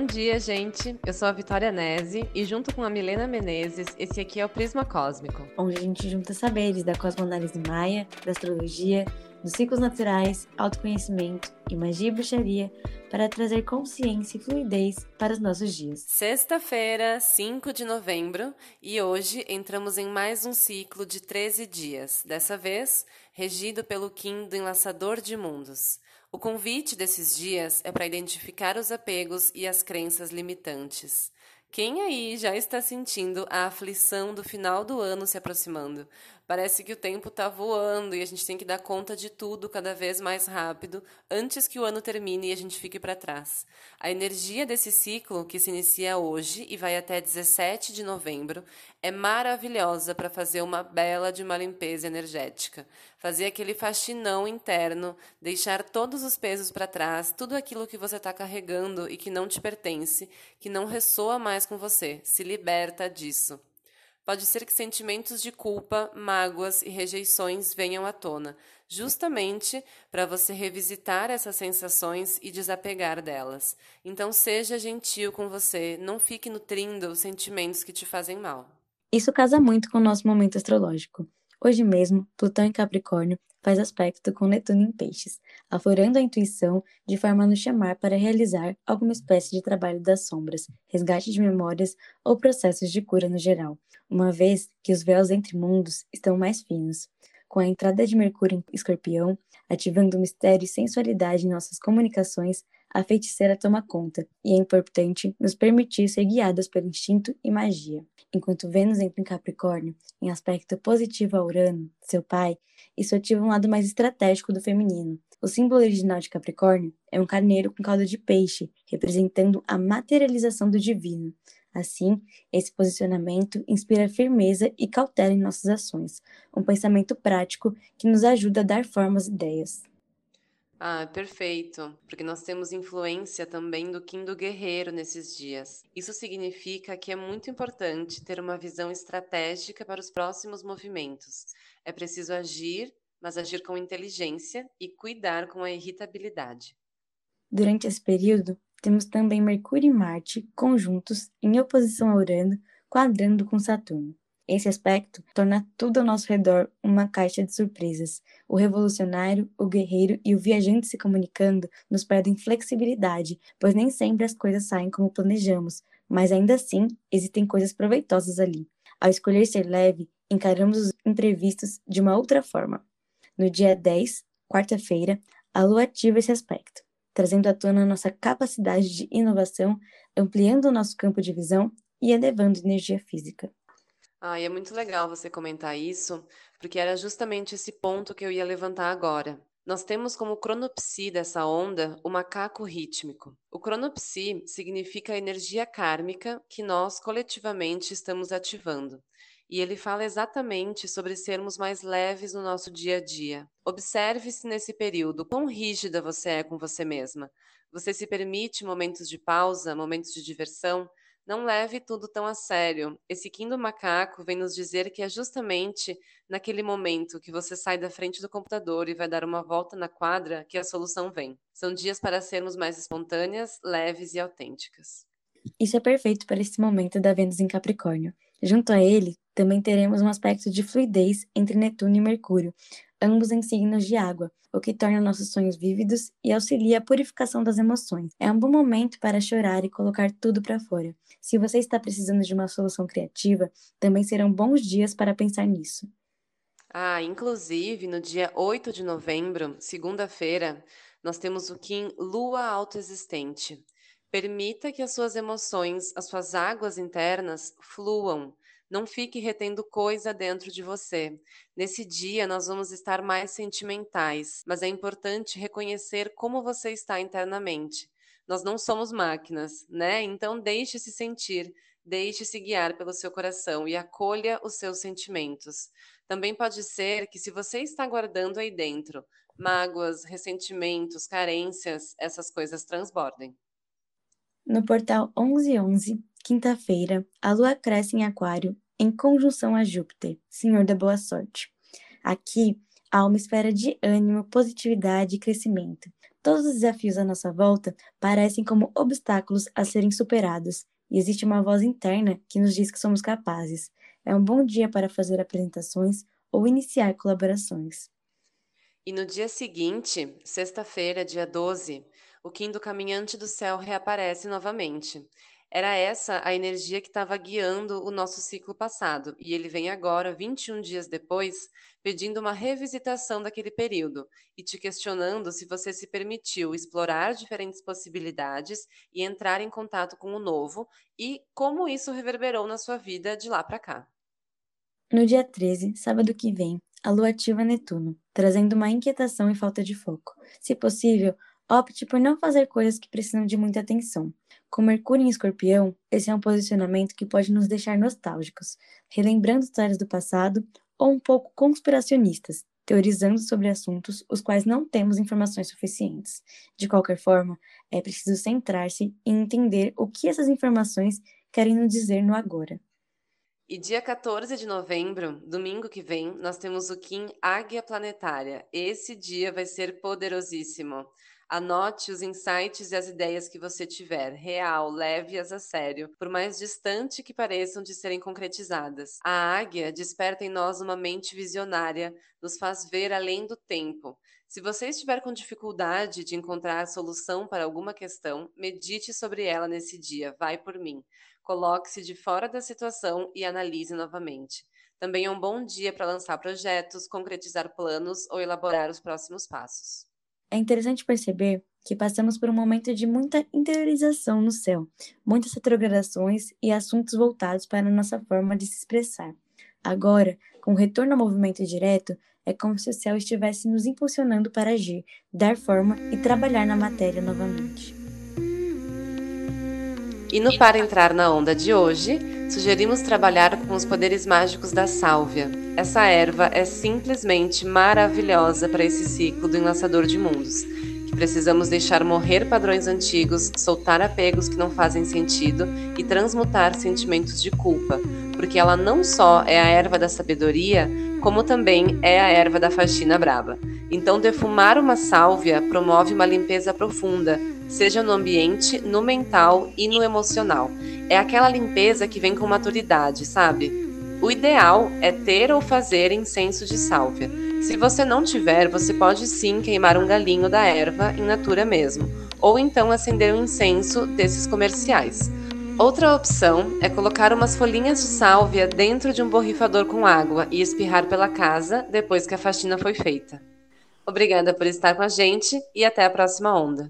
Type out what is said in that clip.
Bom dia, gente. Eu sou a Vitória Nese e junto com a Milena Menezes, esse aqui é o Prisma Cósmico. Onde a gente junta saberes da cosmoanálise maia, da astrologia, dos ciclos naturais, autoconhecimento e magia e bruxaria para trazer consciência e fluidez para os nossos dias. Sexta-feira, 5 de novembro, e hoje entramos em mais um ciclo de 13 dias, dessa vez regido pelo Kim do Enlaçador de Mundos. O convite desses dias é para identificar os apegos e as crenças limitantes. Quem aí já está sentindo a aflição do final do ano se aproximando? Parece que o tempo está voando e a gente tem que dar conta de tudo cada vez mais rápido antes que o ano termine e a gente fique para trás. A energia desse ciclo, que se inicia hoje e vai até 17 de novembro, é maravilhosa para fazer uma bela de uma limpeza energética. Fazer aquele faxinão interno, deixar todos os pesos para trás, tudo aquilo que você está carregando e que não te pertence, que não ressoa mais com você. Se liberta disso. Pode ser que sentimentos de culpa, mágoas e rejeições venham à tona, justamente para você revisitar essas sensações e desapegar delas. Então seja gentil com você, não fique nutrindo os sentimentos que te fazem mal. Isso casa muito com o nosso momento astrológico. Hoje mesmo, Plutão em Capricórnio faz aspecto com Netuno em Peixes, aflorando a intuição de forma a nos chamar para realizar alguma espécie de trabalho das sombras, resgate de memórias ou processos de cura no geral, uma vez que os véus entre mundos estão mais finos. Com a entrada de Mercúrio em Escorpião, ativando mistério e sensualidade em nossas comunicações, a feiticeira toma conta, e é importante nos permitir ser guiadas pelo instinto e magia. Enquanto Vênus entra em Capricórnio, em aspecto positivo a Urano, seu pai, isso ativa um lado mais estratégico do feminino. O símbolo original de Capricórnio é um carneiro com cauda de peixe, representando a materialização do divino. Assim, esse posicionamento inspira firmeza e cautela em nossas ações, um pensamento prático que nos ajuda a dar forma às ideias. Ah, perfeito, porque nós temos influência também do Kim do Guerreiro nesses dias. Isso significa que é muito importante ter uma visão estratégica para os próximos movimentos. É preciso agir, mas agir com inteligência e cuidar com a irritabilidade. Durante esse período, temos também Mercúrio e Marte conjuntos em oposição a Urano, quadrando com Saturno. Esse aspecto torna tudo ao nosso redor uma caixa de surpresas. O revolucionário, o guerreiro e o viajante se comunicando nos pedem flexibilidade, pois nem sempre as coisas saem como planejamos, mas ainda assim existem coisas proveitosas ali. Ao escolher ser leve, encaramos os imprevistos de uma outra forma. No dia 10, quarta-feira, a Lua ativa esse aspecto, trazendo à tona nossa capacidade de inovação, ampliando o nosso campo de visão e elevando energia física. Ah, e é muito legal você comentar isso, porque era justamente esse ponto que eu ia levantar agora. Nós temos como cronopsi dessa onda o macaco rítmico. O cronopsi significa a energia kármica que nós coletivamente estamos ativando. E ele fala exatamente sobre sermos mais leves no nosso dia a dia. Observe-se nesse período quão rígida você é com você mesma. Você se permite momentos de pausa, momentos de diversão? Não leve tudo tão a sério. Esse Kim do macaco vem nos dizer que é justamente naquele momento que você sai da frente do computador e vai dar uma volta na quadra que a solução vem. São dias para sermos mais espontâneas, leves e autênticas. Isso é perfeito para esse momento da Vênus em Capricórnio. Junto a ele, também teremos um aspecto de fluidez entre Netuno e Mercúrio, ambos em signos de água, o que torna nossos sonhos vívidos e auxilia a purificação das emoções. É um bom momento para chorar e colocar tudo para fora. Se você está precisando de uma solução criativa, também serão bons dias para pensar nisso. Ah, inclusive no dia 8 de novembro, segunda-feira, nós temos o Kim Lua Autoexistente. Permita que as suas emoções, as suas águas internas fluam, não fique retendo coisa dentro de você. Nesse dia, nós vamos estar mais sentimentais, mas é importante reconhecer como você está internamente. Nós não somos máquinas, né? Então, deixe-se sentir, deixe-se guiar pelo seu coração e acolha os seus sentimentos. Também pode ser que, se você está guardando aí dentro mágoas, ressentimentos, carências, essas coisas transbordem. No portal 1111, quinta-feira, a lua cresce em Aquário em conjunção a Júpiter, senhor da boa sorte. Aqui há uma esfera de ânimo, positividade e crescimento. Todos os desafios à nossa volta parecem como obstáculos a serem superados, e existe uma voz interna que nos diz que somos capazes. É um bom dia para fazer apresentações ou iniciar colaborações. E no dia seguinte, sexta-feira, dia 12, o Kim do Caminhante do Céu reaparece novamente. Era essa a energia que estava guiando o nosso ciclo passado, e ele vem agora, 21 dias depois, pedindo uma revisitação daquele período e te questionando se você se permitiu explorar diferentes possibilidades e entrar em contato com o novo e como isso reverberou na sua vida de lá para cá. No dia 13, sábado que vem, a lua ativa Netuno, trazendo uma inquietação e falta de foco. Se possível, opte por não fazer coisas que precisam de muita atenção. Com Mercúrio em Escorpião, esse é um posicionamento que pode nos deixar nostálgicos, relembrando histórias do passado ou um pouco conspiracionistas, teorizando sobre assuntos os quais não temos informações suficientes. De qualquer forma, é preciso centrar-se e entender o que essas informações querem nos dizer no agora. E dia 14 de novembro, domingo que vem, nós temos o Kim Águia Planetária. Esse dia vai ser poderosíssimo. Anote os insights e as ideias que você tiver, real, leve-as a sério, por mais distante que pareçam de serem concretizadas. A águia desperta em nós uma mente visionária, nos faz ver além do tempo. Se você estiver com dificuldade de encontrar a solução para alguma questão, medite sobre ela nesse dia, vai por mim. Coloque-se de fora da situação e analise novamente. Também é um bom dia para lançar projetos, concretizar planos ou elaborar os próximos passos. É interessante perceber que passamos por um momento de muita interiorização no céu, muitas retrogradações e assuntos voltados para a nossa forma de se expressar. Agora, com o retorno ao movimento direto, é como se o céu estivesse nos impulsionando para agir, dar forma e trabalhar na matéria novamente. E no Para Entrar na Onda de hoje, sugerimos trabalhar com os poderes mágicos da sálvia. Essa erva é simplesmente maravilhosa para esse ciclo do enlaçador de mundos. Que precisamos deixar morrer padrões antigos, soltar apegos que não fazem sentido e transmutar sentimentos de culpa, porque ela não só é a erva da sabedoria, como também é a erva da faxina braba. Então, defumar uma sálvia promove uma limpeza profunda, seja no ambiente, no mental e no emocional. É aquela limpeza que vem com maturidade, sabe? O ideal é ter ou fazer incenso de sálvia. Se você não tiver, você pode sim queimar um galinho da erva in natura mesmo, ou então acender um incenso desses comerciais. Outra opção é colocar umas folhinhas de sálvia dentro de um borrifador com água e espirrar pela casa depois que a faxina foi feita. Obrigada por estar com a gente e até a próxima onda.